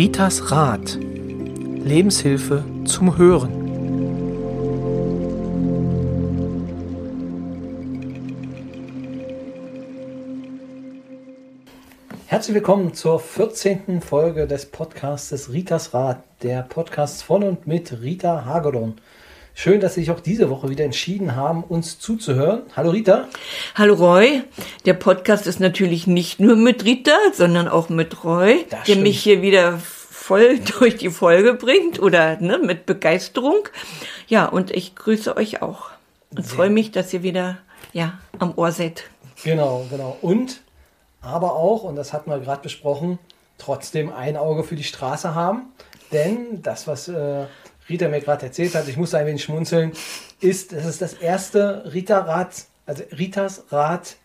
Ritas Rat. Lebenshilfe zum Hören. Herzlich willkommen zur 14. Folge des Podcasts Ritas Rat, der Podcast von und mit Rita Hagedorn. Schön, dass Sie sich auch diese Woche wieder entschieden haben, uns zuzuhören. Hallo Rita. Hallo Roy. Der Podcast ist natürlich nicht nur mit Rita, sondern auch mit Roy, das der stimmt. mich hier wieder voll durch die Folge bringt oder ne, mit Begeisterung. Ja, und ich grüße euch auch und freue mich, dass ihr wieder ja, am Ohr seid. Genau, genau. Und aber auch, und das hatten wir gerade besprochen, trotzdem ein Auge für die Straße haben. Denn das, was äh, Rita mir gerade erzählt hat, ich musste ein wenig schmunzeln, ist, dass es das erste Rita-Rad, also Ritas Rad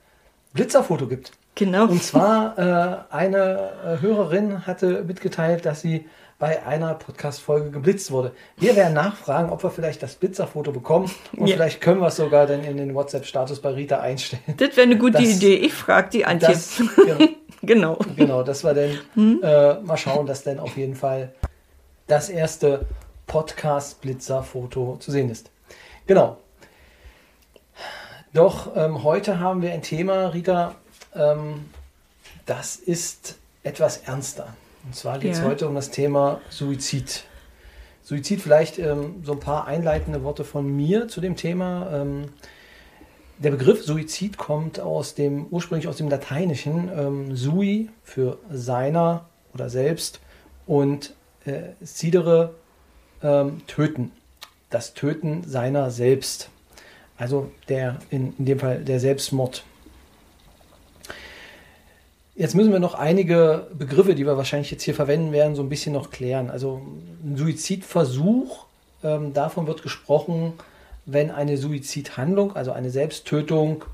Blitzerfoto gibt. Genau. Und zwar äh, eine äh, Hörerin hatte mitgeteilt, dass sie bei einer Podcast-Folge geblitzt wurde. Wir werden nachfragen, ob wir vielleicht das Blitzerfoto bekommen und ja. vielleicht können wir es sogar dann in den WhatsApp-Status bei Rita einstellen. Das wäre eine gute das, Idee. Ich frage die Antje. Das, genau, genau. Genau, das war dann, hm? äh, mal schauen, dass dann auf jeden Fall das erste Podcast-Blitzer-Foto zu sehen ist. Genau. Doch ähm, heute haben wir ein Thema, Rita, ähm, das ist etwas ernster. Und zwar geht es ja. heute um das Thema Suizid. Suizid, vielleicht ähm, so ein paar einleitende Worte von mir zu dem Thema. Ähm, der Begriff Suizid kommt aus dem ursprünglich aus dem Lateinischen ähm, sui für seiner oder selbst und äh, sidere ähm, töten. Das Töten seiner selbst. Also der, in, in dem Fall der Selbstmord. Jetzt müssen wir noch einige Begriffe, die wir wahrscheinlich jetzt hier verwenden werden, so ein bisschen noch klären. Also ein Suizidversuch, ähm, davon wird gesprochen, wenn eine Suizidhandlung, also eine Selbsttötung,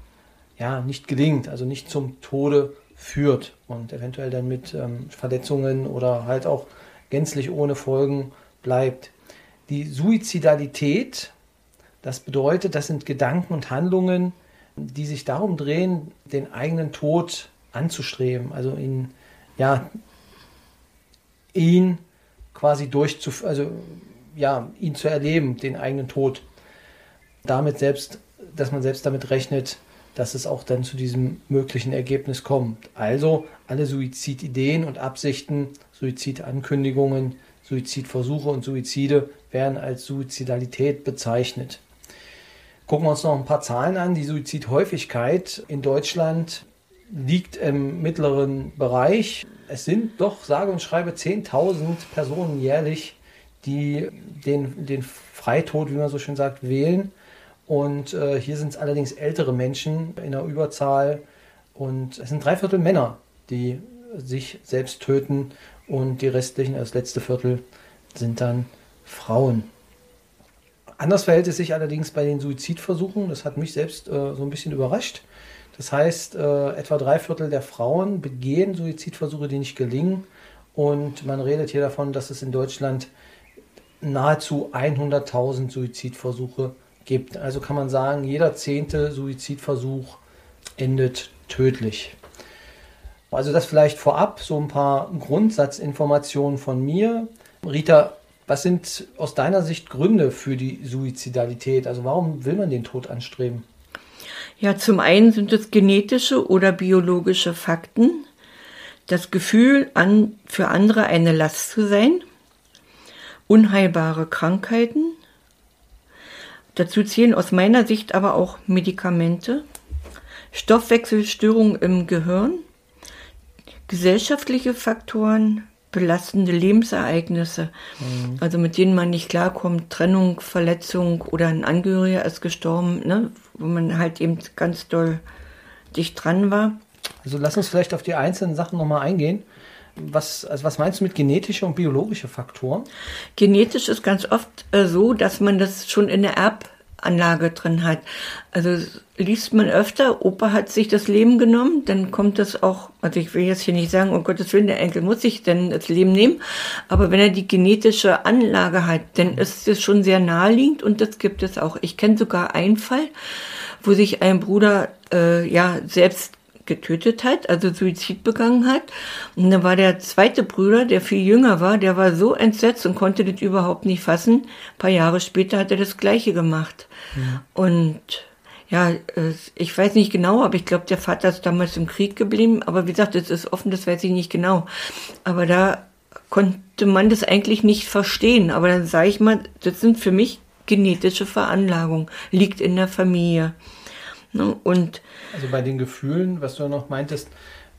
ja, nicht gelingt, also nicht zum Tode führt und eventuell dann mit ähm, Verletzungen oder halt auch gänzlich ohne Folgen bleibt. Die Suizidalität, das bedeutet, das sind Gedanken und Handlungen, die sich darum drehen, den eigenen Tod anzustreben, also ihn, ja, ihn quasi durchzu, also ja, ihn zu erleben, den eigenen Tod. Damit selbst, dass man selbst damit rechnet, dass es auch dann zu diesem möglichen Ergebnis kommt. Also alle Suizidideen und Absichten, Suizidankündigungen, Suizidversuche und Suizide werden als Suizidalität bezeichnet. Gucken wir uns noch ein paar Zahlen an. Die Suizidhäufigkeit in Deutschland liegt im mittleren Bereich. Es sind doch, sage und schreibe, 10.000 Personen jährlich, die den, den Freitod, wie man so schön sagt, wählen. Und äh, hier sind es allerdings ältere Menschen in der Überzahl. Und es sind drei Viertel Männer, die sich selbst töten. Und die restlichen, das letzte Viertel, sind dann Frauen. Anders verhält es sich allerdings bei den Suizidversuchen. Das hat mich selbst äh, so ein bisschen überrascht. Das heißt, äh, etwa drei Viertel der Frauen begehen Suizidversuche, die nicht gelingen. Und man redet hier davon, dass es in Deutschland nahezu 100.000 Suizidversuche gibt. Also kann man sagen, jeder zehnte Suizidversuch endet tödlich. Also das vielleicht vorab, so ein paar Grundsatzinformationen von mir. Rita, was sind aus deiner Sicht Gründe für die Suizidalität? Also warum will man den Tod anstreben? Ja, zum einen sind es genetische oder biologische Fakten, das Gefühl, an, für andere eine Last zu sein, unheilbare Krankheiten, dazu zählen aus meiner Sicht aber auch Medikamente, Stoffwechselstörungen im Gehirn, gesellschaftliche Faktoren, belastende Lebensereignisse, mhm. also mit denen man nicht klarkommt, Trennung, Verletzung oder ein Angehöriger ist gestorben, ne, wo man halt eben ganz doll dicht dran war. Also lass uns vielleicht auf die einzelnen Sachen nochmal eingehen. Was, also was meinst du mit genetische und biologische Faktoren? Genetisch ist ganz oft äh, so, dass man das schon in der Erb Anlage drin hat. Also liest man öfter, Opa hat sich das Leben genommen, dann kommt das auch, also ich will jetzt hier nicht sagen, um Gottes Willen, der Enkel muss sich denn das Leben nehmen, aber wenn er die genetische Anlage hat, dann ist es schon sehr naheliegend und das gibt es auch. Ich kenne sogar einen Fall, wo sich ein Bruder äh, ja selbst getötet hat, also Suizid begangen hat. Und dann war der zweite Bruder, der viel jünger war, der war so entsetzt und konnte das überhaupt nicht fassen. Ein paar Jahre später hat er das Gleiche gemacht. Ja. Und ja, ich weiß nicht genau, aber ich glaube, der Vater ist damals im Krieg geblieben. Aber wie gesagt, es ist offen, das weiß ich nicht genau. Aber da konnte man das eigentlich nicht verstehen. Aber dann sage ich mal, das sind für mich genetische Veranlagungen, liegt in der Familie. Ne? Und also bei den Gefühlen, was du noch meintest,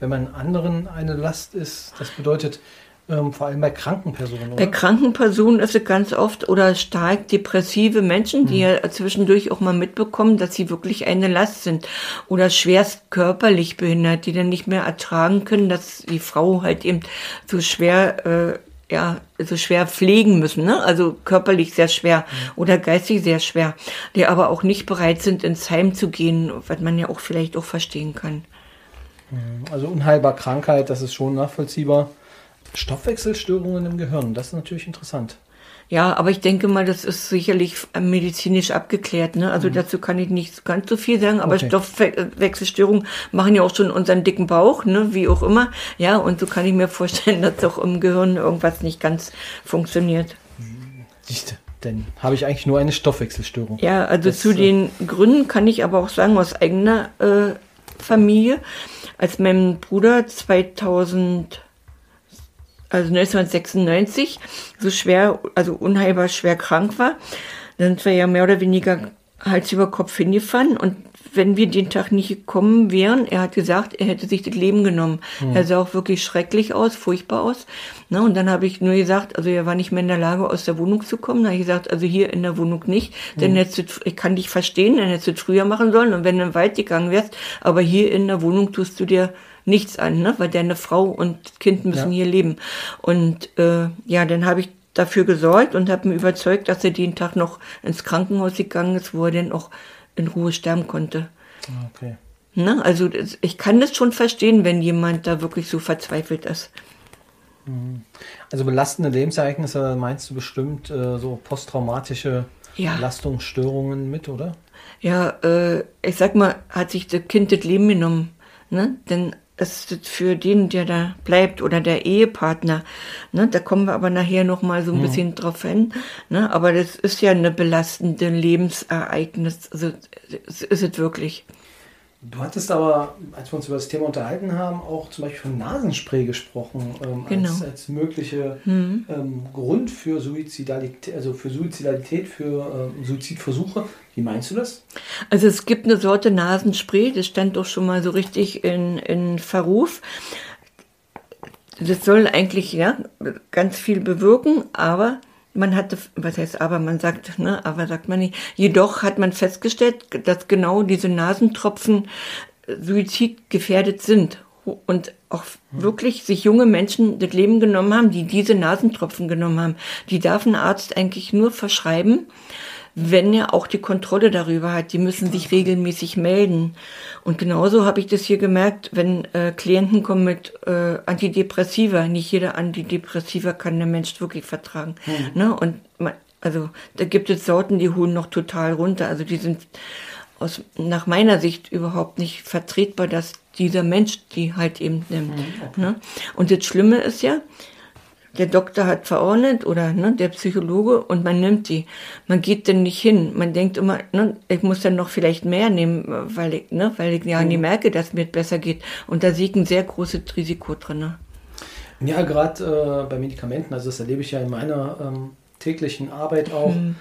wenn man anderen eine Last ist, das bedeutet, ähm, vor allem bei kranken Personen, oder? Bei kranken Personen ist es ganz oft oder stark depressive Menschen, die hm. ja zwischendurch auch mal mitbekommen, dass sie wirklich eine Last sind. Oder schwerst körperlich behindert, die dann nicht mehr ertragen können, dass die Frau halt eben so schwer, äh, ja, so schwer pflegen müssen, ne? Also körperlich sehr schwer oder geistig sehr schwer, die aber auch nicht bereit sind, ins Heim zu gehen, was man ja auch vielleicht auch verstehen kann. Also unheilbar Krankheit, das ist schon nachvollziehbar. Stoffwechselstörungen im Gehirn, das ist natürlich interessant. Ja, aber ich denke mal, das ist sicherlich medizinisch abgeklärt. Ne? Also mhm. dazu kann ich nicht ganz so viel sagen, aber okay. Stoffwechselstörungen machen ja auch schon unseren dicken Bauch, ne? wie auch immer. Ja, und so kann ich mir vorstellen, dass auch im Gehirn irgendwas nicht ganz funktioniert. Siehste, denn habe ich eigentlich nur eine Stoffwechselstörung. Ja, also das, zu den Gründen kann ich aber auch sagen, aus eigener äh, Familie, als mein Bruder 2000 also 1996, so schwer, also unheilbar schwer krank war, dann sind wir ja mehr oder weniger Hals über Kopf hingefahren und wenn wir den Tag nicht gekommen wären, er hat gesagt, er hätte sich das Leben genommen. Mhm. Er sah auch wirklich schrecklich aus, furchtbar aus. Na, und dann habe ich nur gesagt, also er war nicht mehr in der Lage, aus der Wohnung zu kommen. Da habe ich gesagt, also hier in der Wohnung nicht, denn mhm. hättest ich kann dich verstehen, dann hättest du es früher machen sollen und wenn du im Wald gegangen wärst, aber hier in der Wohnung tust du dir nichts an, ne? weil deine Frau und Kind müssen ja. hier leben. Und äh, ja, dann habe ich dafür gesorgt und habe mir überzeugt, dass er den Tag noch ins Krankenhaus gegangen ist, wo er dann auch in Ruhe sterben konnte. Okay. Ne? Also ich kann das schon verstehen, wenn jemand da wirklich so verzweifelt ist. Mhm. Also belastende Lebensereignisse meinst du bestimmt äh, so posttraumatische ja. Belastungsstörungen mit, oder? Ja, äh, ich sag mal, hat sich das Kind das Leben genommen. Ne? Denn es ist für den, der da bleibt oder der Ehepartner. Ne? Da kommen wir aber nachher noch mal so ein ja. bisschen drauf hin. Ne? Aber das ist ja eine belastende Lebensereignis. Also, ist es wirklich. Du hattest aber, als wir uns über das Thema unterhalten haben, auch zum Beispiel von Nasenspray gesprochen, ähm, genau. als, als mögliche mhm. ähm, Grund für Suizidalität, also für Suizidalität, für ähm, Suizidversuche. Wie meinst du das? Also es gibt eine Sorte Nasenspray, das stand doch schon mal so richtig in, in Verruf. Das soll eigentlich ja ganz viel bewirken, aber man hatte, was heißt aber, man sagt, ne, aber sagt man nicht. Jedoch hat man festgestellt, dass genau diese Nasentropfen äh, suizidgefährdet sind und auch wirklich sich junge Menschen das Leben genommen haben, die diese Nasentropfen genommen haben. Die darf ein Arzt eigentlich nur verschreiben, wenn er auch die Kontrolle darüber hat. Die müssen sich regelmäßig melden. Und genauso habe ich das hier gemerkt, wenn äh, Klienten kommen mit äh, Antidepressiva. Nicht jeder Antidepressiva kann der Mensch wirklich vertragen. Mhm. Ne? Und man, also da gibt es Sorten, die holen noch total runter. Also die sind aus, nach meiner Sicht überhaupt nicht vertretbar, dass dieser Mensch die halt eben nimmt. Mhm, okay. Ne? Und das Schlimme ist ja, der Doktor hat verordnet oder ne, der Psychologe und man nimmt die. Man geht denn nicht hin. Man denkt immer, ne, ich muss dann noch vielleicht mehr nehmen, weil ich, ne, weil ich ja mhm. nicht merke, dass mir besser geht. Und da sehe ich ein sehr großes Risiko drin. Ne? Ja, gerade äh, bei Medikamenten, also das erlebe ich ja in meiner ähm, täglichen Arbeit auch, mhm.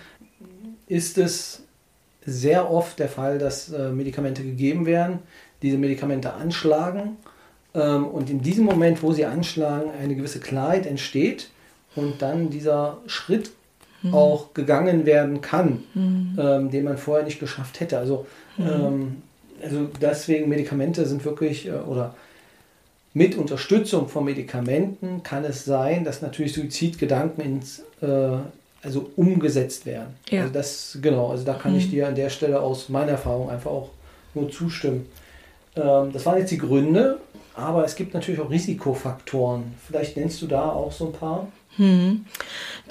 ist es sehr oft der Fall, dass äh, Medikamente gegeben werden, diese Medikamente anschlagen und in diesem Moment, wo sie anschlagen, eine gewisse Klarheit entsteht und dann dieser Schritt mhm. auch gegangen werden kann, mhm. ähm, den man vorher nicht geschafft hätte. Also, mhm. ähm, also deswegen Medikamente sind wirklich äh, oder mit Unterstützung von Medikamenten kann es sein, dass natürlich Suizidgedanken ins äh, also umgesetzt werden. Ja. Also das genau, also da kann ich mhm. dir an der Stelle aus meiner Erfahrung einfach auch nur zustimmen. Ähm, das waren jetzt die Gründe, aber es gibt natürlich auch Risikofaktoren. Vielleicht nennst du da auch so ein paar? Hm.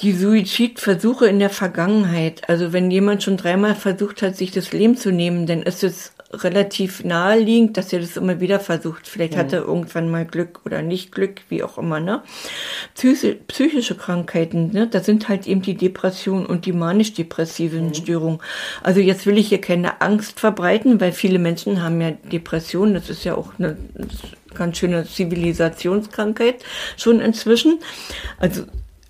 Die Suizidversuche in der Vergangenheit. Also wenn jemand schon dreimal versucht hat, sich das Leben zu nehmen, dann ist es relativ naheliegend, dass er das immer wieder versucht. Vielleicht mhm. hat er irgendwann mal Glück oder nicht Glück, wie auch immer. Ne? Psychi psychische Krankheiten, ne? da sind halt eben die Depression und die manisch-depressiven mhm. Störungen. Also jetzt will ich hier keine Angst verbreiten, weil viele Menschen haben ja Depressionen. Das ist ja auch eine ganz schöne Zivilisationskrankheit schon inzwischen. Also,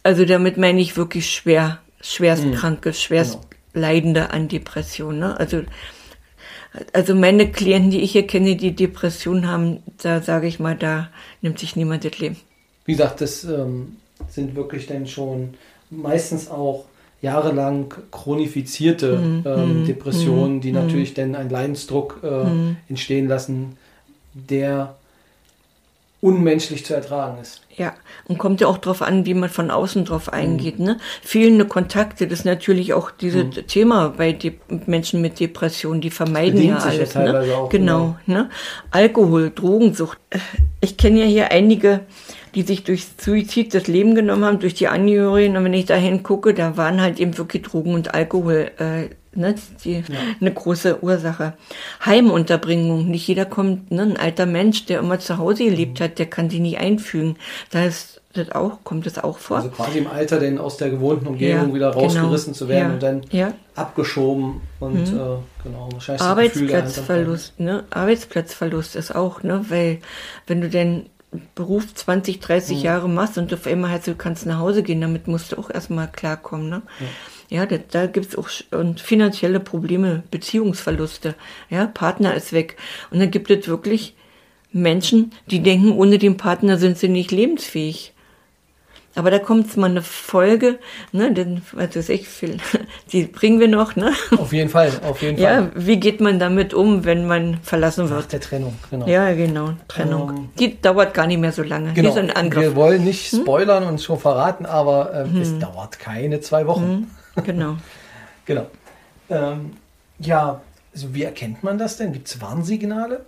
also damit meine ich wirklich schwer, schwerstkranke, mhm. schwerst genau. Leidende an Depressionen. Ne? Also also meine Klienten, die ich hier kenne, die Depressionen haben, da sage ich mal, da nimmt sich niemand das Leben. Wie gesagt, das ähm, sind wirklich dann schon meistens auch jahrelang chronifizierte mhm. ähm, mhm. Depressionen, die mhm. natürlich dann einen Leidensdruck äh, mhm. entstehen lassen, der unmenschlich zu ertragen ist. Ja, und kommt ja auch darauf an, wie man von außen drauf eingeht. Mhm. Ne? Fehlende Kontakte, das ist natürlich auch dieses mhm. Thema bei De Menschen mit Depressionen, die vermeiden ja alles. Ja ne? Auch, genau, genau. Ne? Alkohol, Drogensucht. Ich kenne ja hier einige, die sich durch Suizid das Leben genommen haben, durch die Angehörigen. Und wenn ich da hingucke, da waren halt eben wirklich Drogen und Alkohol äh, ne, die, ja. eine große Ursache. Heimunterbringung. Nicht jeder kommt, ne, ein alter Mensch, der immer zu Hause gelebt mhm. hat, der kann sie nie einfügen. Da ist das auch, kommt das auch vor. Also quasi im Alter denn aus der gewohnten Umgebung ja, wieder genau. rausgerissen genau. zu werden ja. und dann ja. abgeschoben und mhm. äh, genau, wahrscheinlich Arbeitsplatzverlust, ne? Arbeitsplatzverlust ist auch, ne, weil wenn du denn Beruf 20, 30 mhm. Jahre machst und auf einmal halt, du kannst nach Hause gehen, damit musst du auch erstmal klarkommen, ne? Ja. Da, da gibt's auch und finanzielle Probleme, Beziehungsverluste. Ja, Partner ist weg. Und dann gibt es wirklich Menschen, die denken, ohne den Partner sind sie nicht lebensfähig. Aber da kommt mal eine Folge, ne, denn, was weiß ich, viel, die bringen wir noch, ne? Auf jeden Fall, auf jeden Fall. Ja, wie geht man damit um, wenn man verlassen wird? Nach der Trennung, genau. Ja, genau, Trennung. Ähm, die dauert gar nicht mehr so lange. Genau. Wir wollen nicht hm? spoilern hm? und schon verraten, aber äh, hm. es dauert keine zwei Wochen. Genau. genau. Ähm, ja, also wie erkennt man das denn? Gibt es Warnsignale?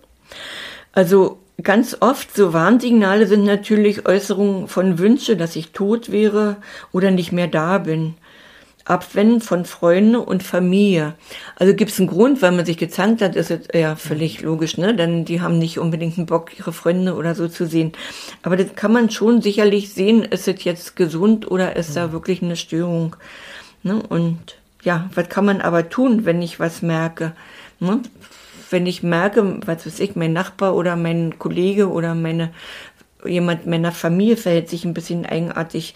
Also ganz oft so Warnsignale sind natürlich Äußerungen von Wünsche, dass ich tot wäre oder nicht mehr da bin. Abwenden von Freunden und Familie. Also gibt es einen Grund, weil man sich gezankt hat, ist es ja völlig logisch, ne? Denn die haben nicht unbedingt einen Bock, ihre Freunde oder so zu sehen. Aber das kann man schon sicherlich sehen, ist es jetzt gesund oder ist da wirklich eine Störung. Ne? Und ja, was kann man aber tun, wenn ich was merke? Ne? Wenn ich merke, was weiß ich, mein Nachbar oder mein Kollege oder meine jemand meiner Familie verhält sich ein bisschen eigenartig.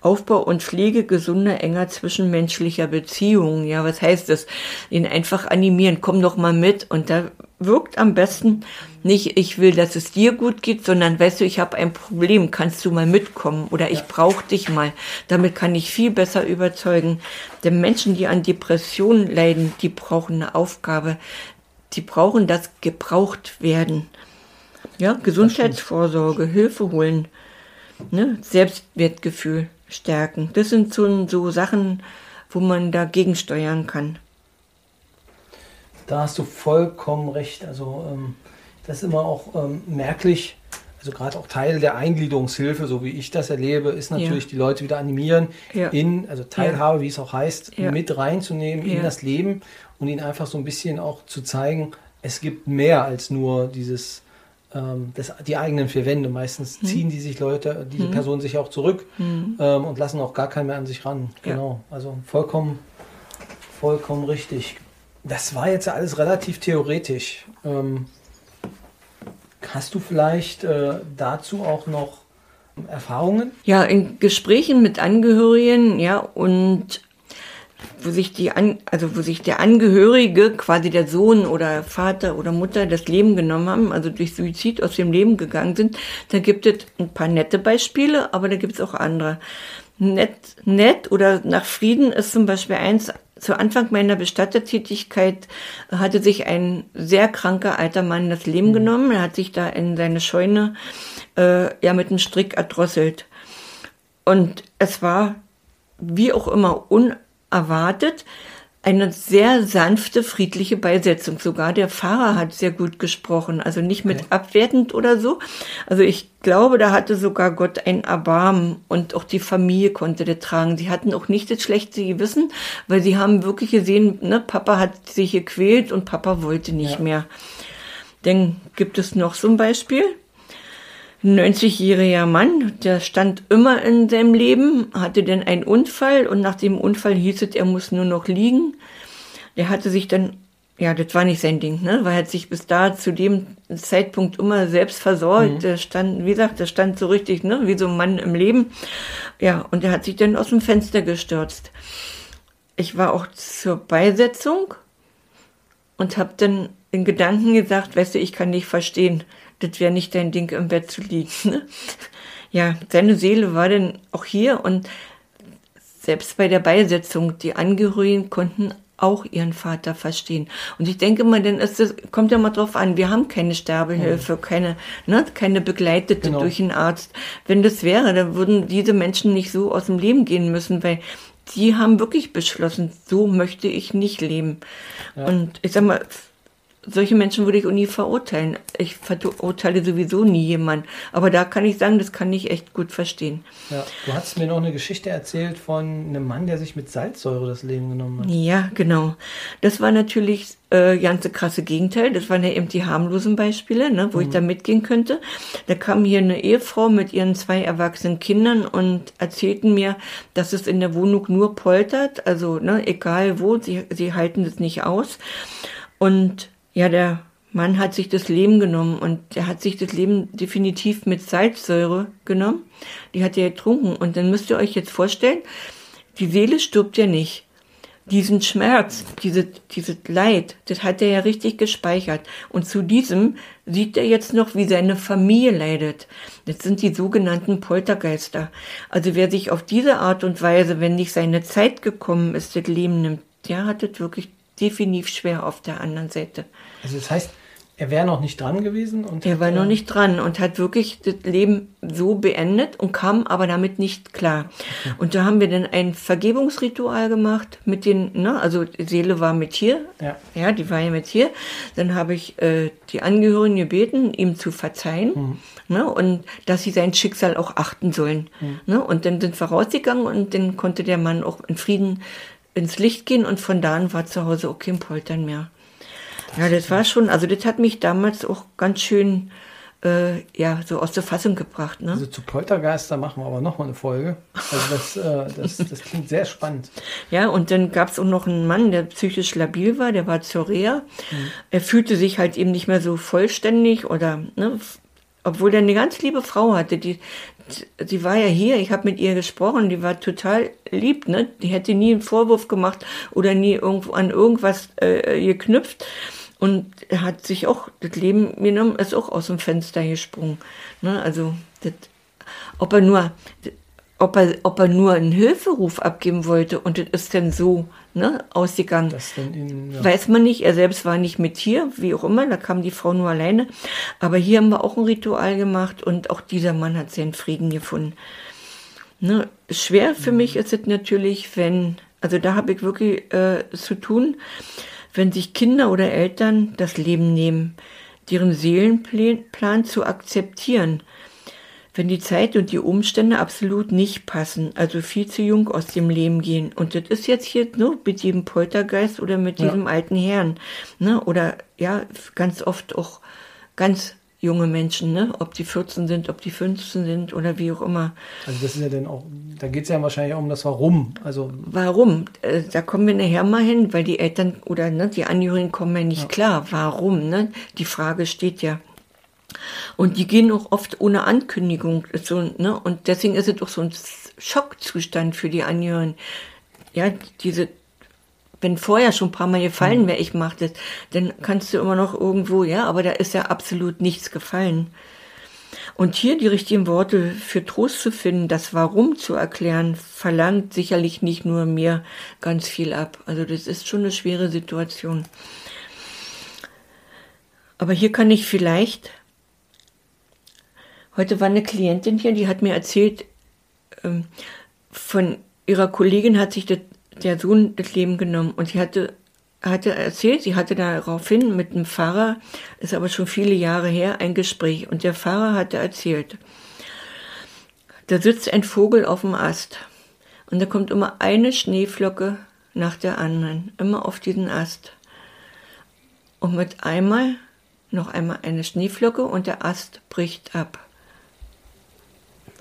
Aufbau und Pflege gesunder, enger zwischenmenschlicher Beziehungen. Ja, was heißt das? Ihn einfach animieren, komm doch mal mit. Und da wirkt am besten nicht, ich will, dass es dir gut geht, sondern weißt du, ich habe ein Problem, kannst du mal mitkommen oder ich brauche dich mal. Damit kann ich viel besser überzeugen. Denn Menschen, die an Depressionen leiden, die brauchen eine Aufgabe. Die brauchen das gebraucht werden. Ja, Gesundheitsvorsorge, Hilfe holen, ne? Selbstwertgefühl stärken. Das sind so, so Sachen, wo man dagegen steuern kann. Da hast du vollkommen recht. Also ähm, das ist immer auch ähm, merklich. Also gerade auch Teil der Eingliederungshilfe, so wie ich das erlebe, ist natürlich ja. die Leute wieder animieren, ja. in, also Teilhabe, ja. wie es auch heißt, mit reinzunehmen in das Leben und ihnen einfach so ein bisschen auch zu zeigen, es gibt mehr als nur dieses ähm, das, die eigenen vier Wände. Meistens mhm. ziehen die sich Leute, diese mhm. Personen sich auch zurück mhm. ähm, und lassen auch gar keinen mehr an sich ran. Genau. Also vollkommen, vollkommen richtig. Das war jetzt alles relativ theoretisch. Ähm, hast du vielleicht äh, dazu auch noch Erfahrungen? Ja, in Gesprächen mit Angehörigen, ja, und wo sich die an, also wo sich der Angehörige, quasi der Sohn oder Vater oder Mutter das Leben genommen haben, also durch Suizid aus dem Leben gegangen sind, da gibt es ein paar nette Beispiele, aber da gibt es auch andere. Nett, nett oder nach Frieden ist zum Beispiel eins, zu Anfang meiner Bestattertätigkeit hatte sich ein sehr kranker alter Mann das Leben mhm. genommen. Er hat sich da in seine Scheune äh, ja mit einem Strick erdrosselt. Und es war wie auch immer un erwartet. Eine sehr sanfte, friedliche Beisetzung. Sogar der Pfarrer hat sehr gut gesprochen, also nicht mit okay. abwertend oder so. Also ich glaube, da hatte sogar Gott ein Erbarmen und auch die Familie konnte das tragen. Sie hatten auch nicht das schlechte Gewissen, weil sie haben wirklich gesehen, ne, Papa hat sich gequält und Papa wollte nicht ja. mehr. Dann gibt es noch so ein Beispiel. 90-jähriger Mann, der stand immer in seinem Leben, hatte dann einen Unfall und nach dem Unfall hieß es, er muss nur noch liegen. Der hatte sich dann, ja, das war nicht sein Ding, ne, weil er hat sich bis da zu dem Zeitpunkt immer selbst versorgt. Mhm. Der stand, wie gesagt, der stand so richtig, ne, wie so ein Mann im Leben. Ja, und er hat sich dann aus dem Fenster gestürzt. Ich war auch zur Beisetzung und habe dann in Gedanken gesagt, weißt du, ich kann nicht verstehen, das wäre nicht dein Ding, im Bett zu liegen. Ne? Ja, seine Seele war dann auch hier und selbst bei der Beisetzung, die Angehörigen konnten auch ihren Vater verstehen. Und ich denke mal, dann ist das, kommt ja mal drauf an, wir haben keine Sterbehilfe, keine, ne, keine Begleitete genau. durch einen Arzt. Wenn das wäre, dann würden diese Menschen nicht so aus dem Leben gehen müssen, weil die haben wirklich beschlossen, so möchte ich nicht leben. Ja. Und ich sag mal, solche Menschen würde ich auch nie verurteilen. Ich verurteile sowieso nie jemanden. Aber da kann ich sagen, das kann ich echt gut verstehen. Ja, du hast mir noch eine Geschichte erzählt von einem Mann, der sich mit Salzsäure das Leben genommen hat. Ja, genau. Das war natürlich äh, ganze krasse Gegenteil. Das waren ja eben die harmlosen Beispiele, ne, wo mhm. ich da mitgehen könnte. Da kam hier eine Ehefrau mit ihren zwei erwachsenen Kindern und erzählten mir, dass es in der Wohnung nur poltert. Also, ne, egal wo, sie, sie halten das nicht aus. Und ja, der Mann hat sich das Leben genommen und er hat sich das Leben definitiv mit Salzsäure genommen. Die hat er getrunken und dann müsst ihr euch jetzt vorstellen, die Seele stirbt ja nicht. Diesen Schmerz, diese, dieses Leid, das hat er ja richtig gespeichert. Und zu diesem sieht er jetzt noch, wie seine Familie leidet. Das sind die sogenannten Poltergeister. Also wer sich auf diese Art und Weise, wenn nicht seine Zeit gekommen ist, das Leben nimmt, der hat es wirklich definitiv schwer auf der anderen Seite. Also das heißt, er wäre noch nicht dran gewesen? Und er war noch nicht dran und hat wirklich das Leben so beendet und kam aber damit nicht klar. Okay. Und da haben wir dann ein Vergebungsritual gemacht mit den, ne, also die Seele war mit hier, ja, ja die war ja mit hier. Dann habe ich äh, die Angehörigen gebeten, ihm zu verzeihen mhm. ne, und dass sie sein Schicksal auch achten sollen. Mhm. Ne, und dann sind wir rausgegangen und dann konnte der Mann auch in Frieden ins Licht gehen und von da an war zu Hause auch kein Poltern mehr. Das ja, das war schon, also das hat mich damals auch ganz schön äh, ja, so aus der Fassung gebracht. Ne? Also zu Poltergeister machen wir aber nochmal eine Folge. Also das, äh, das, das klingt sehr spannend. Ja, und dann gab es auch noch einen Mann, der psychisch labil war, der war zur Reha. Mhm. Er fühlte sich halt eben nicht mehr so vollständig oder, ne, obwohl er eine ganz liebe Frau hatte, die, sie war ja hier, ich habe mit ihr gesprochen, die war total lieb, ne? Die hätte nie einen Vorwurf gemacht oder nie irgendwo an irgendwas äh, geknüpft. Und er hat sich auch das Leben genommen, ist auch aus dem Fenster gesprungen. Ne? Also, das, ob er nur, ob er, ob er nur einen Hilferuf abgeben wollte und das ist dann so ne, ausgegangen. In, ja. Weiß man nicht, er selbst war nicht mit hier, wie auch immer, da kam die Frau nur alleine. Aber hier haben wir auch ein Ritual gemacht und auch dieser Mann hat seinen Frieden gefunden. Ne, schwer für mhm. mich ist es natürlich, wenn, also da habe ich wirklich äh, zu tun, wenn sich Kinder oder Eltern das Leben nehmen, deren Seelenplan zu akzeptieren wenn die Zeit und die Umstände absolut nicht passen, also viel zu jung aus dem Leben gehen. Und das ist jetzt hier ne, mit diesem Poltergeist oder mit diesem ja. alten Herrn. Ne? Oder ja, ganz oft auch ganz junge Menschen, ne? ob die 14 sind, ob die 15 sind oder wie auch immer. Also das ist ja dann auch, da geht es ja wahrscheinlich auch um das Warum. Also Warum? Äh, da kommen wir nachher mal hin, weil die Eltern oder ne, die Angehörigen kommen ja nicht ja. klar. Warum? Ne? Die Frage steht ja. Und die gehen auch oft ohne Ankündigung. So, ne? Und deswegen ist es auch so ein Schockzustand für die Angehörigen. Ja, diese, wenn vorher schon ein paar Mal gefallen mhm. wäre, ich mache das, dann kannst du immer noch irgendwo, ja, aber da ist ja absolut nichts gefallen. Und hier die richtigen Worte für Trost zu finden, das Warum zu erklären, verlangt sicherlich nicht nur mir ganz viel ab. Also das ist schon eine schwere Situation. Aber hier kann ich vielleicht Heute war eine Klientin hier, die hat mir erzählt, ähm, von ihrer Kollegin hat sich das der Sohn das Leben genommen. Und sie hatte, hatte erzählt, sie hatte daraufhin mit dem Pfarrer, ist aber schon viele Jahre her, ein Gespräch. Und der Pfarrer hatte erzählt, da sitzt ein Vogel auf dem Ast. Und da kommt immer eine Schneeflocke nach der anderen, immer auf diesen Ast. Und mit einmal noch einmal eine Schneeflocke und der Ast bricht ab.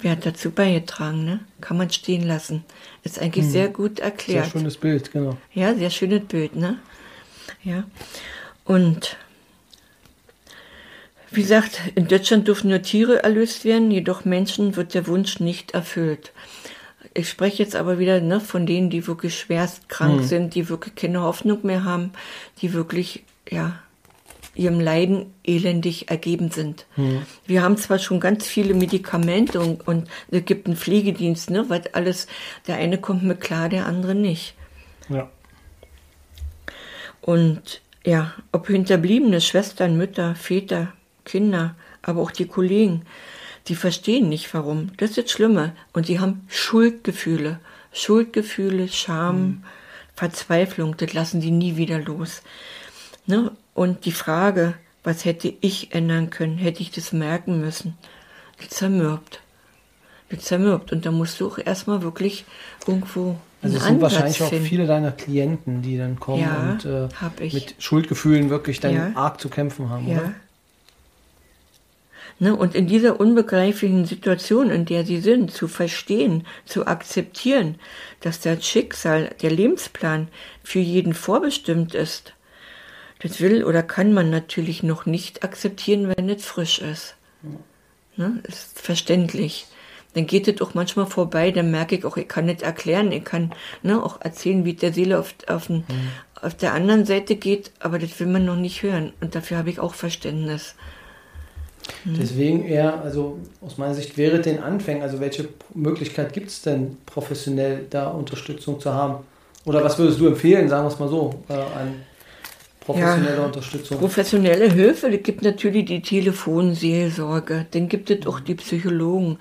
Wer hat dazu beigetragen, ne? Kann man stehen lassen. Ist eigentlich hm. sehr gut erklärt. Sehr schönes Bild, genau. Ja, sehr schönes Bild, ne? Ja. Und wie gesagt, in Deutschland dürfen nur Tiere erlöst werden, jedoch Menschen wird der Wunsch nicht erfüllt. Ich spreche jetzt aber wieder ne, von denen, die wirklich schwerst krank hm. sind, die wirklich keine Hoffnung mehr haben, die wirklich ja ihrem Leiden elendig ergeben sind. Hm. Wir haben zwar schon ganz viele Medikamente und, und es gibt einen Pflegedienst, ne, weil alles, der eine kommt mir klar, der andere nicht. Ja. Und ja, ob Hinterbliebene, Schwestern, Mütter, Väter, Kinder, aber auch die Kollegen, die verstehen nicht warum. Das ist das Schlimme. Und die haben Schuldgefühle. Schuldgefühle, Scham, hm. Verzweiflung, das lassen die nie wieder los. Und die Frage, was hätte ich ändern können, hätte ich das merken müssen, die zermürbt. Die zermürbt. Und da musst du auch erstmal wirklich irgendwo. Also es sind Ansatz wahrscheinlich finden. auch viele deiner Klienten, die dann kommen ja, und äh, mit Schuldgefühlen wirklich dann ja. arg zu kämpfen haben, ja. oder? Ne, und in dieser unbegreiflichen Situation, in der sie sind, zu verstehen, zu akzeptieren, dass das Schicksal, der Lebensplan für jeden vorbestimmt ist, das will oder kann man natürlich noch nicht akzeptieren, wenn es frisch ist. Ne? Ist verständlich. Dann geht es auch manchmal vorbei, dann merke ich auch, ich kann nicht erklären, ich kann ne, auch erzählen, wie der Seele auf, auf, den, mhm. auf der anderen Seite geht, aber das will man noch nicht hören. Und dafür habe ich auch Verständnis. Mhm. Deswegen eher, also aus meiner Sicht wäre den Anfängen, also welche Möglichkeit gibt es denn professionell da Unterstützung zu haben? Oder was würdest du empfehlen, sagen wir es mal so, äh, an professionelle ja, Unterstützung? Professionelle Hilfe, es gibt natürlich die Telefonseelsorge, dann gibt es auch die Psychologen,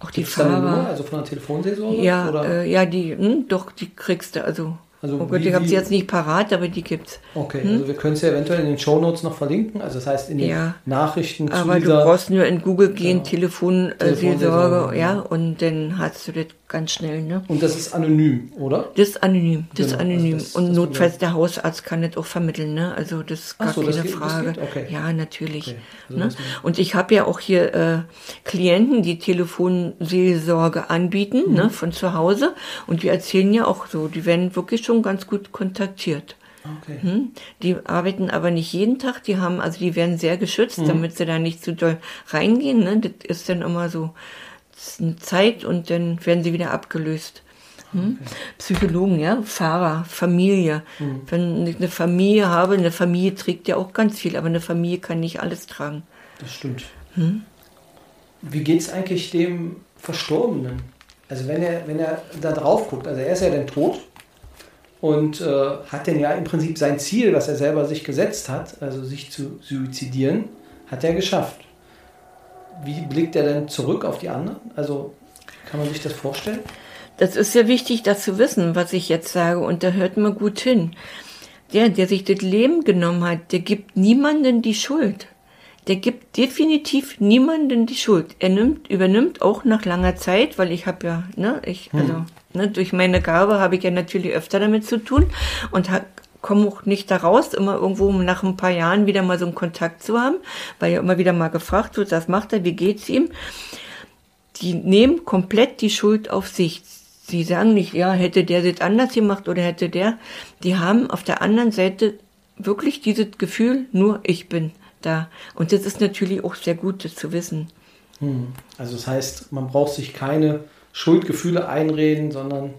auch die Fahrer. Also von der Telefonseelsorge? Ja, äh, ja, die, hm, doch, die kriegst du, also also oh Gott, wie, ich habe sie jetzt nicht parat, aber die gibt's. Okay, hm? also wir können sie eventuell in den Show Notes noch verlinken, also das heißt in den ja, Nachrichten zu Aber du brauchst nur in Google gehen, ja, Telefonseelsorge, äh, ja, und dann hast du das ganz schnell, ne? Und das ist anonym, oder? Das ist anonym, das genau, ist anonym. Also das, und das notfalls der Hausarzt kann das auch vermitteln, ne? Also das ist gar so, keine geht, Frage. Okay. Ja, natürlich. Okay. Also ne? Und ich habe ja auch hier äh, Klienten, die Telefonseelsorge anbieten, mhm. ne, von zu Hause. Und die erzählen ja auch so, die werden wirklich schon ganz gut kontaktiert. Okay. Hm? Die arbeiten aber nicht jeden Tag, die haben, also die werden sehr geschützt, mhm. damit sie da nicht zu doll reingehen. Ne? Das ist dann immer so eine Zeit und dann werden sie wieder abgelöst. Hm? Okay. Psychologen, ja, Fahrer, Familie. Mhm. Wenn ich eine Familie habe, eine Familie trägt ja auch ganz viel, aber eine Familie kann nicht alles tragen. Das stimmt. Hm? Wie geht es eigentlich dem Verstorbenen? Also wenn er, wenn er da drauf guckt, also er ist ja dann tot und äh, hat denn ja im Prinzip sein Ziel, was er selber sich gesetzt hat, also sich zu suizidieren, hat er geschafft. Wie blickt er denn zurück auf die anderen? Also kann man sich das vorstellen? Das ist ja wichtig, das zu wissen, was ich jetzt sage, und da hört man gut hin. Der, der sich das Leben genommen hat, der gibt niemanden die Schuld. Der gibt definitiv niemanden die Schuld. Er nimmt, übernimmt auch nach langer Zeit, weil ich habe ja, ne, ich, hm. also Ne, durch meine Gabe habe ich ja natürlich öfter damit zu tun und komme auch nicht daraus, immer irgendwo nach ein paar Jahren wieder mal so einen Kontakt zu haben, weil ja immer wieder mal gefragt wird, was macht er, wie geht's ihm. Die nehmen komplett die Schuld auf sich. Sie sagen nicht, ja, hätte der das anders gemacht oder hätte der. Die haben auf der anderen Seite wirklich dieses Gefühl, nur ich bin da. Und das ist natürlich auch sehr gut, das zu wissen. Hm. Also das heißt, man braucht sich keine Schuldgefühle einreden, sondern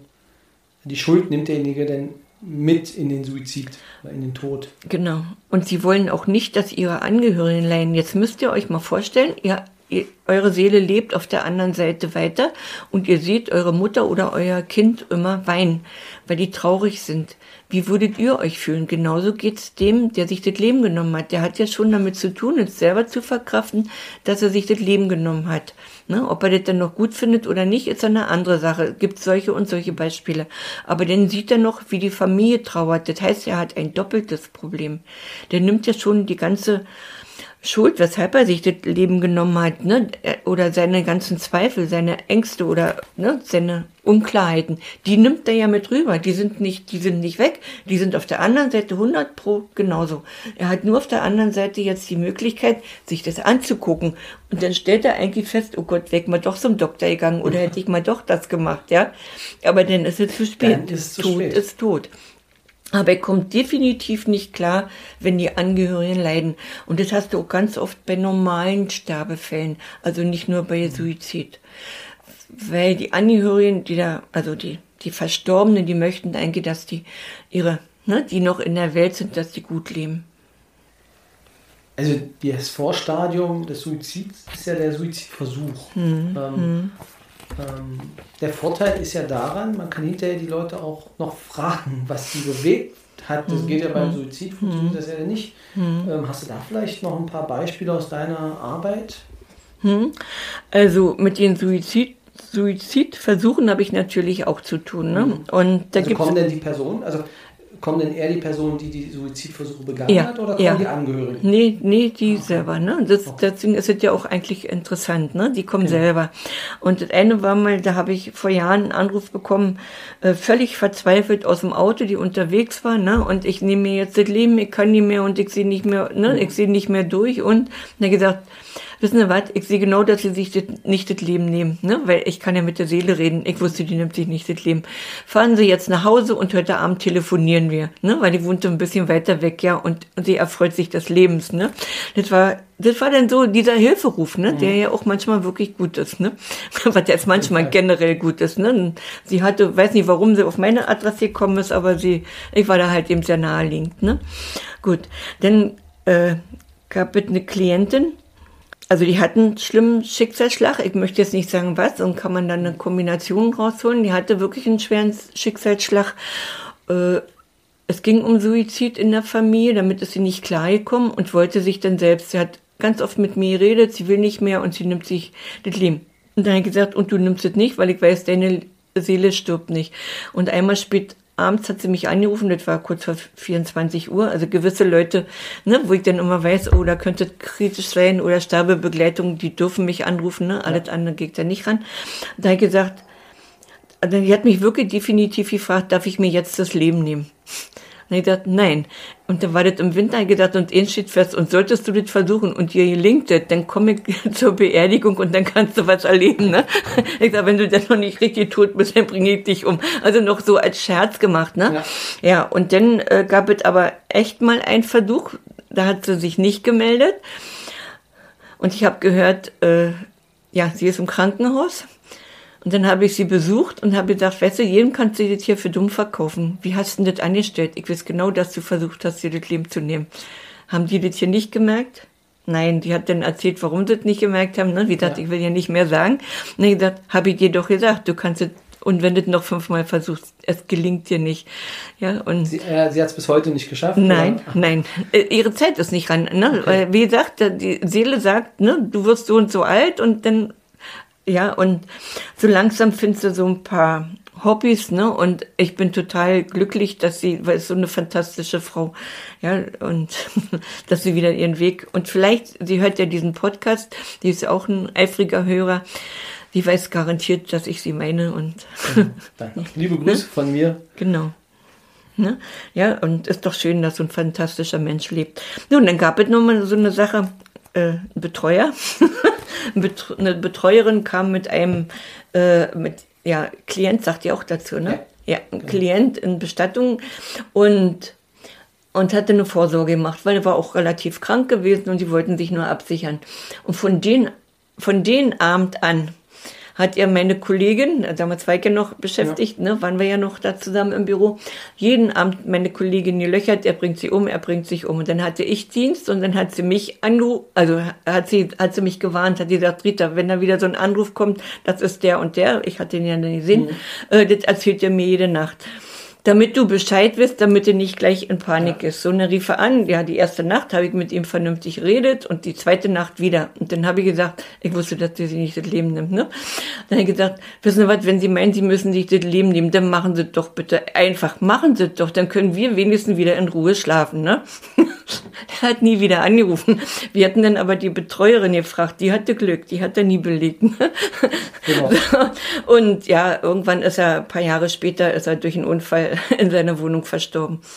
die Schuld nimmt derjenige dann mit in den Suizid, in den Tod. Genau. Und sie wollen auch nicht, dass ihre Angehörigen leiden. Jetzt müsst ihr euch mal vorstellen, ihr, ihr, eure Seele lebt auf der anderen Seite weiter und ihr seht eure Mutter oder euer Kind immer weinen, weil die traurig sind. Wie würdet ihr euch fühlen? Genauso geht's dem, der sich das Leben genommen hat. Der hat ja schon damit zu tun, es selber zu verkraften, dass er sich das Leben genommen hat. Ne? Ob er das dann noch gut findet oder nicht, ist eine andere Sache. Es gibt solche und solche Beispiele. Aber dann sieht er noch, wie die Familie trauert. Das heißt, er hat ein doppeltes Problem. Der nimmt ja schon die ganze Schuld, weshalb er sich das Leben genommen hat, ne? Oder seine ganzen Zweifel, seine Ängste oder ne, seine Unklarheiten, die nimmt er ja mit rüber. Die sind nicht, die sind nicht weg. Die sind auf der anderen Seite 100 pro genauso. Er hat nur auf der anderen Seite jetzt die Möglichkeit, sich das anzugucken. Und dann stellt er eigentlich fest, oh Gott, wäre ich mal doch zum Doktor gegangen oder hätte ich mal doch das gemacht, ja. Aber dann ist es zu spät. Dann ist zu tot spät. ist tot. Aber er kommt definitiv nicht klar, wenn die Angehörigen leiden. Und das hast du auch ganz oft bei normalen Sterbefällen, also nicht nur bei Suizid. Weil die Angehörigen, die da, also die, die Verstorbenen, die möchten eigentlich, dass die ihre, ne, die noch in der Welt sind, dass die gut leben. Also das Vorstadium des Suizids ist ja der Suizidversuch. Hm, ähm, hm. Ähm, der Vorteil ist ja daran, man kann hinterher die Leute auch noch fragen, was sie bewegt hat. Das geht ja beim mhm. Suizid, funktioniert mhm. das ja nicht. Mhm. Ähm, hast du da vielleicht noch ein paar Beispiele aus deiner Arbeit? Also mit den Suizid Suizidversuchen habe ich natürlich auch zu tun. Ne? Und da also kommen denn die Personen, also kommen denn eher die Personen, die die Suizidversuche begangen ja, hat, oder kommen ja. die Angehörigen? Nee, nee, die okay. selber. Ne? Das, okay. Deswegen ist es ja auch eigentlich interessant. Ne? Die kommen genau. selber. Und das eine war mal, da habe ich vor Jahren einen Anruf bekommen, äh, völlig verzweifelt aus dem Auto, die unterwegs war. Ne? Und ich nehme mir jetzt das Leben, ich kann nicht mehr und ich sehe nicht mehr, ne? Ich sehe nicht mehr durch. Und er gesagt, wissen Sie was, ich sehe genau, dass sie sich das, nicht das Leben nehmen, ne? weil ich kann ja mit der Seele reden. Ich wusste, die nimmt sich nicht das Leben. Fahren Sie jetzt nach Hause und heute Abend telefonieren wir, ne? weil die wohnte ein bisschen weiter weg, ja, und, und sie erfreut sich des Lebens. Ne? Das war das war dann so dieser Hilferuf, ne, der ja auch manchmal wirklich gut ist, ne, was jetzt manchmal generell gut ist, ne. Sie hatte, weiß nicht, warum sie auf meine Adresse gekommen ist, aber sie, ich war da halt eben sehr naheliegend, ne. Gut, dann äh, gab es eine Klientin, also die hatten einen schlimmen Schicksalsschlag. Ich möchte jetzt nicht sagen was, und kann man dann eine Kombination rausholen. Die hatte wirklich einen schweren Schicksalsschlag. Äh, es ging um Suizid in der Familie, damit ist sie nicht klargekommen und wollte sich dann selbst. Sie hat ganz oft mit mir geredet, sie will nicht mehr und sie nimmt sich das Leben. Und dann habe ich gesagt, und du nimmst es nicht, weil ich weiß, deine Seele stirbt nicht. Und einmal spät abends hat sie mich angerufen, das war kurz vor 24 Uhr, also gewisse Leute, ne, wo ich dann immer weiß, oh, da könnte kritisch sein oder Sterbebegleitung, die dürfen mich anrufen, ne, alles ja. andere geht da nicht ran. Da habe ich gesagt, also die hat mich wirklich definitiv gefragt, darf ich mir jetzt das Leben nehmen? Und ich dachte, nein. Und dann war das im Winter gedacht und eins steht fest, und solltest du das versuchen und dir gelingt das, dann komme ich zur Beerdigung und dann kannst du was erleben, ne? Ich sag, wenn du dann noch nicht richtig tot bist, dann bringe ich dich um. Also noch so als Scherz gemacht, ne? Ja, ja und dann äh, gab es aber echt mal einen Versuch, da hat sie sich nicht gemeldet. Und ich habe gehört, äh, ja, sie ist im Krankenhaus. Und dann habe ich sie besucht und habe gesagt, weißt du, jedem kannst du das hier für dumm verkaufen. Wie hast du denn das angestellt? Ich weiß genau, dass du versucht hast, dir das Leben zu nehmen. Haben die das hier nicht gemerkt? Nein, die hat dann erzählt, warum sie das nicht gemerkt haben. Ne? Wie gesagt, ja. ich will ja nicht mehr sagen. Und ich gesagt, habe ich dir doch gesagt, du kannst es und wenn du noch fünfmal versuchst, es gelingt dir nicht. Ja, und sie, äh, sie hat es bis heute nicht geschafft? Nein, nein. Äh, ihre Zeit ist nicht ran. Ne? Okay. Wie gesagt, die Seele sagt, ne, du wirst so und so alt und dann ja, und so langsam findest du so ein paar Hobbys, ne? Und ich bin total glücklich, dass sie, weil es so eine fantastische Frau, ja, und dass sie wieder ihren Weg und vielleicht, sie hört ja diesen Podcast, die ist auch ein eifriger Hörer, die weiß garantiert, dass ich sie meine und ja, liebe Grüße von mir. Genau. Ne? Ja, und ist doch schön, dass so ein fantastischer Mensch lebt. Nun, dann gab es noch mal so eine Sache, äh, ein Betreuer. eine Betreuerin kam mit einem, äh, mit, ja, Klient sagt ja auch dazu, ne? Ja, ja ein genau. Klient in Bestattung und und hatte eine Vorsorge gemacht, weil er war auch relativ krank gewesen und sie wollten sich nur absichern. Und von den, von den Abend an hat er meine Kollegin, da haben wir Zweige noch beschäftigt, ja. ne, waren wir ja noch da zusammen im Büro, jeden Abend meine Kollegin gelöchert, er bringt sie um, er bringt sich um. Und dann hatte ich Dienst und dann hat sie mich angerufen, also hat sie, hat sie mich gewarnt, hat sie gesagt, Rita, wenn da wieder so ein Anruf kommt, das ist der und der, ich hatte ihn ja nicht gesehen, mhm. äh, das erzählt er mir jede Nacht damit du Bescheid wirst, damit du nicht gleich in Panik ja. ist. So eine rief er an, ja, die erste Nacht habe ich mit ihm vernünftig geredet und die zweite Nacht wieder. Und dann habe ich gesagt, ich wusste, dass sie sich nicht das Leben nimmt, ne? Dann habe ich gesagt, wissen Sie was, wenn Sie meinen, Sie müssen sich das Leben nehmen, dann machen Sie doch bitte einfach, machen Sie doch, dann können wir wenigstens wieder in Ruhe schlafen, ne? er hat nie wieder angerufen. Wir hatten dann aber die Betreuerin gefragt, die hatte Glück, die hat er nie belegt. Ne? Genau. Und ja, irgendwann ist er, ein paar Jahre später, ist er durch einen Unfall in seiner Wohnung verstorben.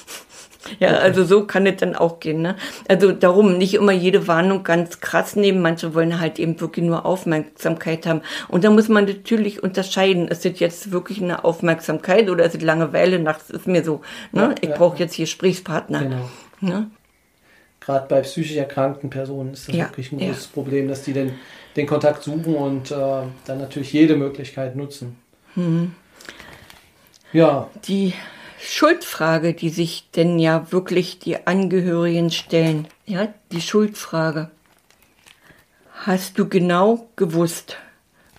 Ja, also so kann es dann auch gehen. Ne? Also darum nicht immer jede Warnung ganz krass nehmen. Manche wollen halt eben wirklich nur Aufmerksamkeit haben. Und da muss man natürlich unterscheiden. Ist das jetzt wirklich eine Aufmerksamkeit oder ist es Langeweile? Nachts ist mir so. Ne? Ja, ich ja, brauche jetzt hier Gesprächspartner. Genau. Ne? Gerade bei psychisch erkrankten Personen ist das wirklich ein großes Problem, dass die den, den Kontakt suchen und äh, dann natürlich jede Möglichkeit nutzen. Mhm. Ja. Die Schuldfrage, die sich denn ja wirklich die Angehörigen stellen. Ja, die Schuldfrage. Hast du genau gewusst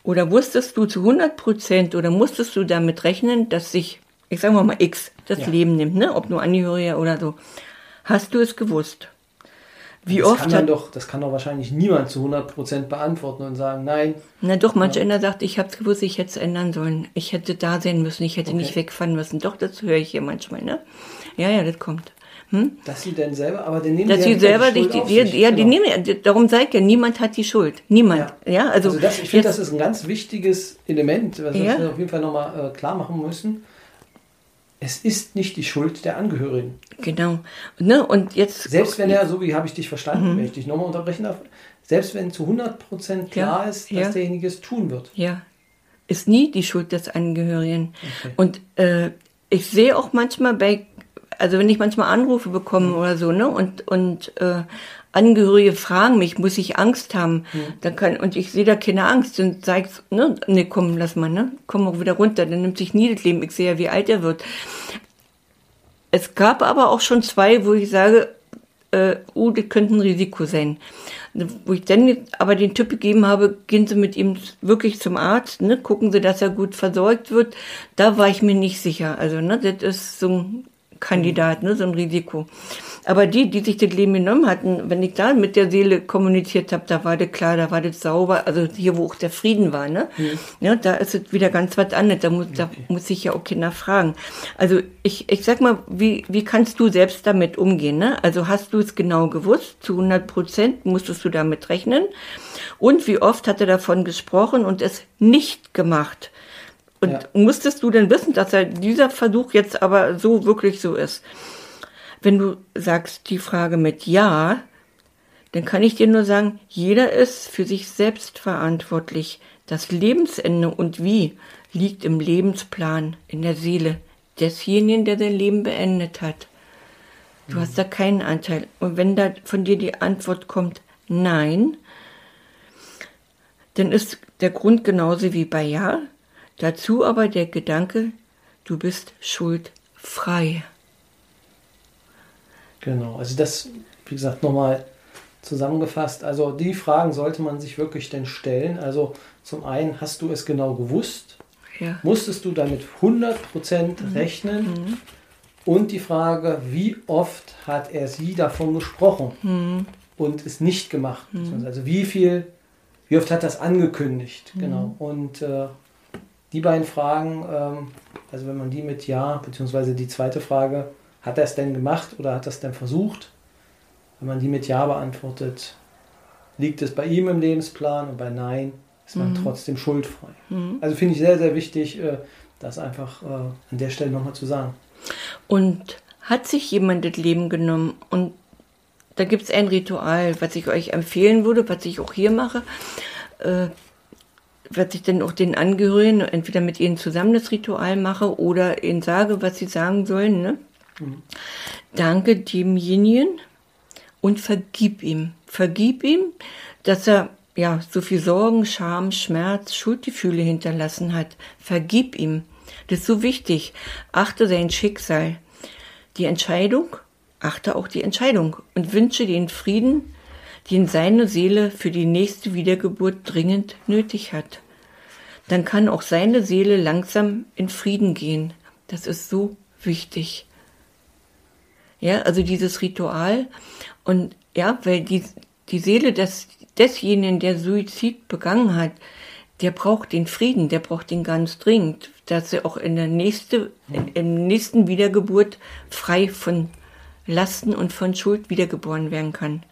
oder wusstest du zu 100 Prozent oder musstest du damit rechnen, dass sich, ich sage mal X, das ja. Leben nimmt, ne? ob nur Angehörige oder so. Hast du es gewusst? Wie das oft kann doch, das kann doch wahrscheinlich niemand zu 100% beantworten und sagen, nein. Na doch, manch ja. einer sagt, ich habe es gewusst, ich hätte es ändern sollen. Ich hätte da sein müssen, ich hätte okay. nicht wegfahren müssen. Doch, das höre ich hier manchmal, ne? Ja, ja, das kommt. Hm? Dass sie denn selber, aber den nehmen Dass sie selber die, die, die, ja, genau. die nehmen, darum sage ich ja, niemand hat die Schuld. Niemand. Ja, ja also, also das, ich finde, das ist ein ganz wichtiges Element, was ja. wir auf jeden Fall nochmal äh, klar machen müssen es ist nicht die Schuld der Angehörigen. Genau. Ne? Und jetzt. Selbst wenn er, so wie habe ich dich verstanden, mhm. wenn ich dich nochmal unterbrechen darf, selbst wenn zu 100% klar ja, ist, dass ja. derjenige es tun wird. Ja. Ist nie die Schuld des Angehörigen. Okay. Und äh, ich sehe auch manchmal bei, also wenn ich manchmal Anrufe bekomme mhm. oder so, ne, und, und äh, Angehörige fragen mich, muss ich Angst haben? Mhm. Dann kann, und ich sehe da keine Angst und sage, ne, ne, komm, lass mal, ne, komm auch wieder runter, dann nimmt sich nie das Leben. Ich sehe ja, wie alt er wird. Es gab aber auch schon zwei, wo ich sage, äh, oh, das könnte ein Risiko sein. Wo ich dann aber den Tipp gegeben habe, gehen Sie mit ihm wirklich zum Arzt, ne, gucken Sie, dass er gut versorgt wird. Da war ich mir nicht sicher. Also, ne, das ist so ein Kandidat, ne, so ein Risiko. Aber die, die sich das Leben genommen hatten, wenn ich da mit der Seele kommuniziert habe, da war das klar, da war das sauber, also hier, wo auch der Frieden war, ne? Mhm. Ja, da ist es wieder ganz was anderes, da muss, da muss ich ja auch Kinder fragen. Also ich, ich sag mal, wie, wie kannst du selbst damit umgehen, ne? Also hast du es genau gewusst, zu 100 Prozent musstest du damit rechnen? Und wie oft hat er davon gesprochen und es nicht gemacht? Und ja. musstest du denn wissen, dass er dieser Versuch jetzt aber so wirklich so ist? Wenn du sagst die Frage mit Ja, dann kann ich dir nur sagen, jeder ist für sich selbst verantwortlich. Das Lebensende und wie liegt im Lebensplan, in der Seele desjenigen, der sein Leben beendet hat. Du mhm. hast da keinen Anteil. Und wenn da von dir die Antwort kommt, nein, dann ist der Grund genauso wie bei Ja. Dazu aber der Gedanke, du bist schuldfrei. Genau, also das, wie gesagt, nochmal zusammengefasst. Also die Fragen sollte man sich wirklich denn stellen. Also zum einen, hast du es genau gewusst? Ja. Musstest du damit 100% mhm. rechnen? Mhm. Und die Frage, wie oft hat er sie davon gesprochen mhm. und es nicht gemacht? Mhm. Also wie viel, wie oft hat das angekündigt? Mhm. Genau. Und äh, die beiden Fragen, ähm, also wenn man die mit Ja, beziehungsweise die zweite Frage, hat er es denn gemacht oder hat er es denn versucht? Wenn man die mit Ja beantwortet, liegt es bei ihm im Lebensplan und bei Nein ist man mhm. trotzdem schuldfrei. Mhm. Also finde ich sehr, sehr wichtig, äh, das einfach äh, an der Stelle nochmal zu sagen. Und hat sich jemand das Leben genommen und da gibt es ein Ritual, was ich euch empfehlen würde, was ich auch hier mache, äh, was ich dann auch den Angehörigen entweder mit ihnen zusammen das Ritual mache oder ihnen sage, was sie sagen sollen. Ne? Mhm. Danke demjenigen und vergib ihm. Vergib ihm, dass er ja, so viel Sorgen, Scham, Schmerz, Schuldgefühle hinterlassen hat. Vergib ihm. Das ist so wichtig. Achte sein Schicksal. Die Entscheidung, achte auch die Entscheidung und wünsche den Frieden, den seine Seele für die nächste Wiedergeburt dringend nötig hat. Dann kann auch seine Seele langsam in Frieden gehen. Das ist so wichtig. Ja, also dieses Ritual und ja, weil die, die Seele des, desjenigen, der Suizid begangen hat, der braucht den Frieden, der braucht den ganz dringend, dass er auch in der nächste, im nächsten Wiedergeburt frei von Lasten und von Schuld wiedergeboren werden kann.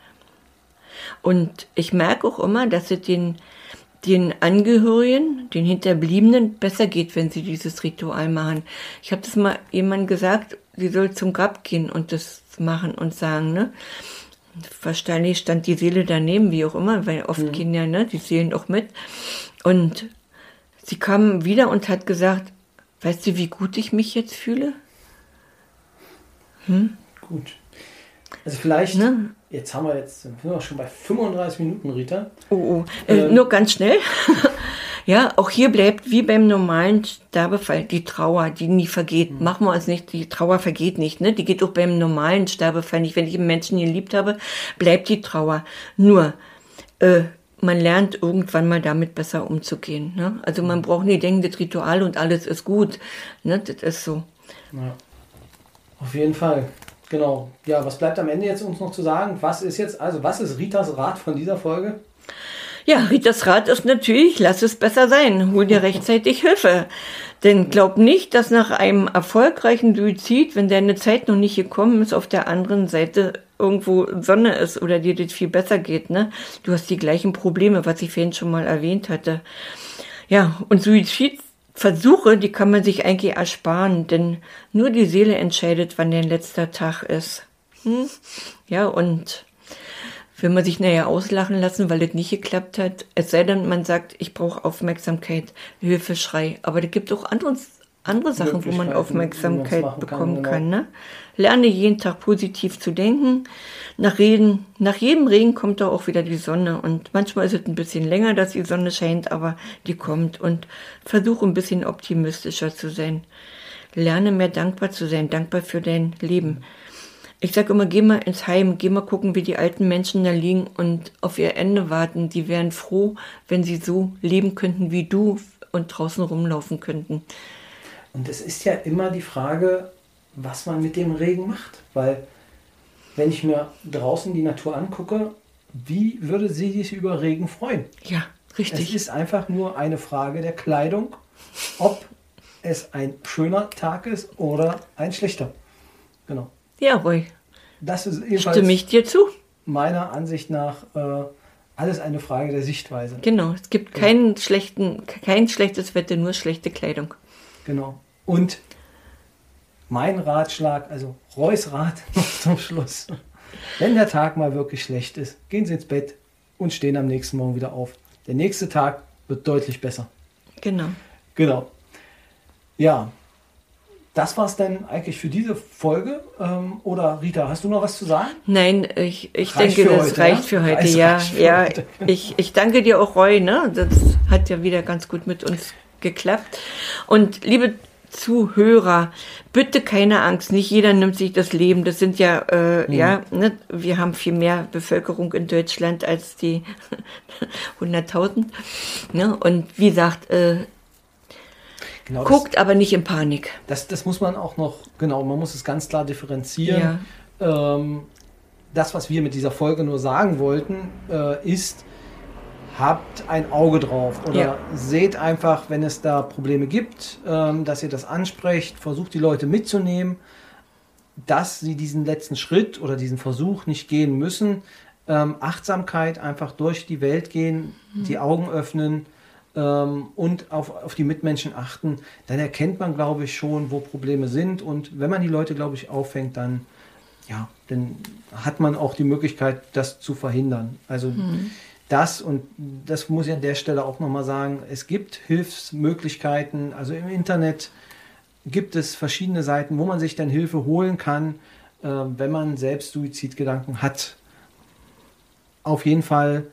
Und ich merke auch immer, dass es den, den Angehörigen, den Hinterbliebenen besser geht, wenn sie dieses Ritual machen. Ich habe das mal jemand gesagt, sie soll zum Grab gehen und das machen und sagen, ne? Wahrscheinlich stand die Seele daneben, wie auch immer, weil oft mhm. gehen ja ne, die Seelen auch mit. Und sie kam wieder und hat gesagt, weißt du, wie gut ich mich jetzt fühle? Hm? Gut. Also vielleicht, ne? Jetzt haben wir jetzt, sind wir schon bei 35 Minuten, Rita. Oh, oh. Äh, ähm, nur ganz schnell. ja, auch hier bleibt wie beim normalen Sterbefall die Trauer, die nie vergeht. Mhm. Machen wir uns nicht, die Trauer vergeht nicht, ne? Die geht auch beim normalen Sterbefall nicht. Wenn ich einen Menschen geliebt habe, bleibt die Trauer. Nur, äh, man lernt irgendwann mal damit besser umzugehen. Ne? Also man braucht nicht denken, das Ritual und alles ist gut. Ne? Das ist so. Ja. Auf jeden Fall. Genau. Ja, was bleibt am Ende jetzt uns noch zu sagen? Was ist jetzt, also was ist Ritas Rat von dieser Folge? Ja, Ritas Rat ist natürlich, lass es besser sein, hol dir rechtzeitig Hilfe. Denn glaub nicht, dass nach einem erfolgreichen Suizid, wenn deine Zeit noch nicht gekommen ist, auf der anderen Seite irgendwo Sonne ist oder dir das viel besser geht, ne? Du hast die gleichen Probleme, was ich vorhin schon mal erwähnt hatte. Ja, und Suizid Versuche, die kann man sich eigentlich ersparen, denn nur die Seele entscheidet, wann der letzte Tag ist. Hm? Ja, und will man sich nachher auslachen lassen, weil es nicht geklappt hat, es sei denn, man sagt, ich brauche Aufmerksamkeit, Hilfeschrei. Aber da gibt auch andere, andere Sachen, wo man Aufmerksamkeit bekommen kann. kann genau. ne? Lerne jeden Tag positiv zu denken. Nach, Regen, nach jedem Regen kommt da auch wieder die Sonne. Und manchmal ist es ein bisschen länger, dass die Sonne scheint, aber die kommt. Und versuche ein bisschen optimistischer zu sein. Lerne mehr dankbar zu sein, dankbar für dein Leben. Ich sage immer, geh mal ins Heim, geh mal gucken, wie die alten Menschen da liegen und auf ihr Ende warten. Die wären froh, wenn sie so leben könnten wie du und draußen rumlaufen könnten. Und es ist ja immer die Frage, was man mit dem Regen macht. Weil wenn ich mir draußen die Natur angucke, wie würde sie sich über Regen freuen? Ja, richtig. Es ist einfach nur eine Frage der Kleidung, ob es ein schöner Tag ist oder ein schlechter. Genau. Ja, ruhig. Das ist jedenfalls Stimme ich dir zu. Meiner Ansicht nach äh, alles eine Frage der Sichtweise. Genau, es gibt keinen schlechten, kein schlechtes Wetter, nur schlechte Kleidung. Genau. Und mein Ratschlag, also Reus Rat noch zum Schluss. Wenn der Tag mal wirklich schlecht ist, gehen Sie ins Bett und stehen am nächsten Morgen wieder auf. Der nächste Tag wird deutlich besser. Genau. Genau. Ja, das war es dann eigentlich für diese Folge. Ähm, oder Rita, hast du noch was zu sagen? Nein, ich, ich denke, das heute, reicht für heute. Reicht, ja, für ja. Heute. Ich, ich danke dir auch, Roy. Ne? Das hat ja wieder ganz gut mit uns geklappt. Und liebe Zuhörer, bitte keine Angst, nicht jeder nimmt sich das Leben. Das sind ja, äh, mhm. ja, ne? wir haben viel mehr Bevölkerung in Deutschland als die 100.000. Ne? Und wie gesagt, äh, genau guckt das, aber nicht in Panik. Das, das muss man auch noch, genau, man muss es ganz klar differenzieren. Ja. Ähm, das, was wir mit dieser Folge nur sagen wollten, äh, ist, habt ein Auge drauf oder ja. seht einfach, wenn es da Probleme gibt, ähm, dass ihr das ansprecht, versucht die Leute mitzunehmen, dass sie diesen letzten Schritt oder diesen Versuch nicht gehen müssen. Ähm, Achtsamkeit einfach durch die Welt gehen, mhm. die Augen öffnen ähm, und auf, auf die Mitmenschen achten. Dann erkennt man, glaube ich, schon, wo Probleme sind. Und wenn man die Leute, glaube ich, auffängt, dann, ja, dann hat man auch die Möglichkeit, das zu verhindern. Also mhm das, und das muss ich an der Stelle auch nochmal sagen, es gibt Hilfsmöglichkeiten, also im Internet gibt es verschiedene Seiten, wo man sich dann Hilfe holen kann, äh, wenn man selbst Suizidgedanken hat. Auf jeden Fall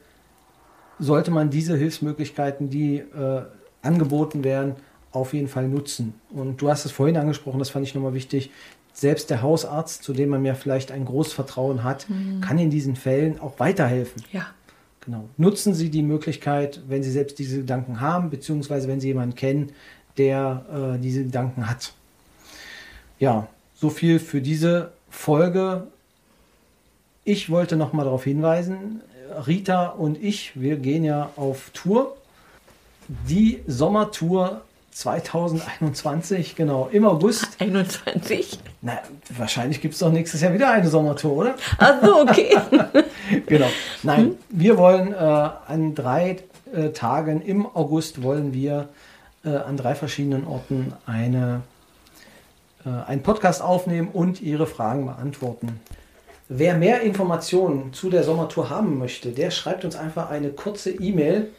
sollte man diese Hilfsmöglichkeiten, die äh, angeboten werden, auf jeden Fall nutzen. Und du hast es vorhin angesprochen, das fand ich nochmal wichtig. Selbst der Hausarzt, zu dem man ja vielleicht ein großes Vertrauen hat, mhm. kann in diesen Fällen auch weiterhelfen. Ja. Genau. Nutzen Sie die Möglichkeit, wenn Sie selbst diese Gedanken haben, beziehungsweise wenn Sie jemanden kennen, der äh, diese Gedanken hat. Ja, so viel für diese Folge. Ich wollte noch mal darauf hinweisen, Rita und ich, wir gehen ja auf Tour. Die Sommertour 2021, genau, im August. 21? Na, wahrscheinlich gibt es doch nächstes Jahr wieder eine Sommertour, oder? Ach so, okay. genau. Nein, hm? wir wollen äh, an drei äh, Tagen im August wollen wir äh, an drei verschiedenen Orten eine, äh, einen Podcast aufnehmen und Ihre Fragen beantworten. Wer mehr Informationen zu der Sommertour haben möchte, der schreibt uns einfach eine kurze E-Mail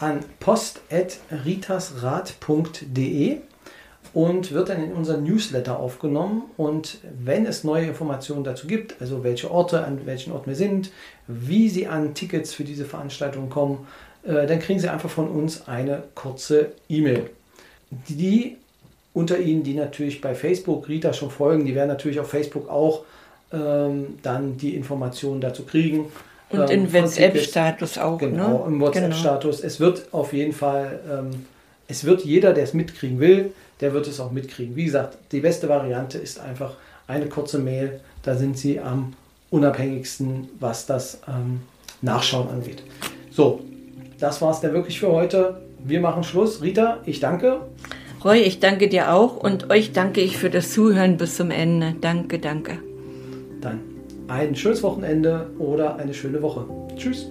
an post.ritasrat.de und wird dann in unseren Newsletter aufgenommen. Und wenn es neue Informationen dazu gibt, also welche Orte, an welchen Orten wir sind, wie Sie an Tickets für diese Veranstaltung kommen, äh, dann kriegen Sie einfach von uns eine kurze E-Mail. Die unter Ihnen, die natürlich bei Facebook Rita schon folgen, die werden natürlich auf Facebook auch ähm, dann die Informationen dazu kriegen. Und ähm, im WhatsApp-Status auch. Genau, ne? im WhatsApp-Status. Genau. Es wird auf jeden Fall, ähm, es wird jeder, der es mitkriegen will, der wird es auch mitkriegen. Wie gesagt, die beste Variante ist einfach eine kurze Mail. Da sind Sie am unabhängigsten, was das ähm, Nachschauen angeht. So, das war es dann wirklich für heute. Wir machen Schluss. Rita, ich danke. Roy, ich danke dir auch und euch danke ich für das Zuhören bis zum Ende. Danke, danke dann ein schönes Wochenende oder eine schöne Woche. Tschüss.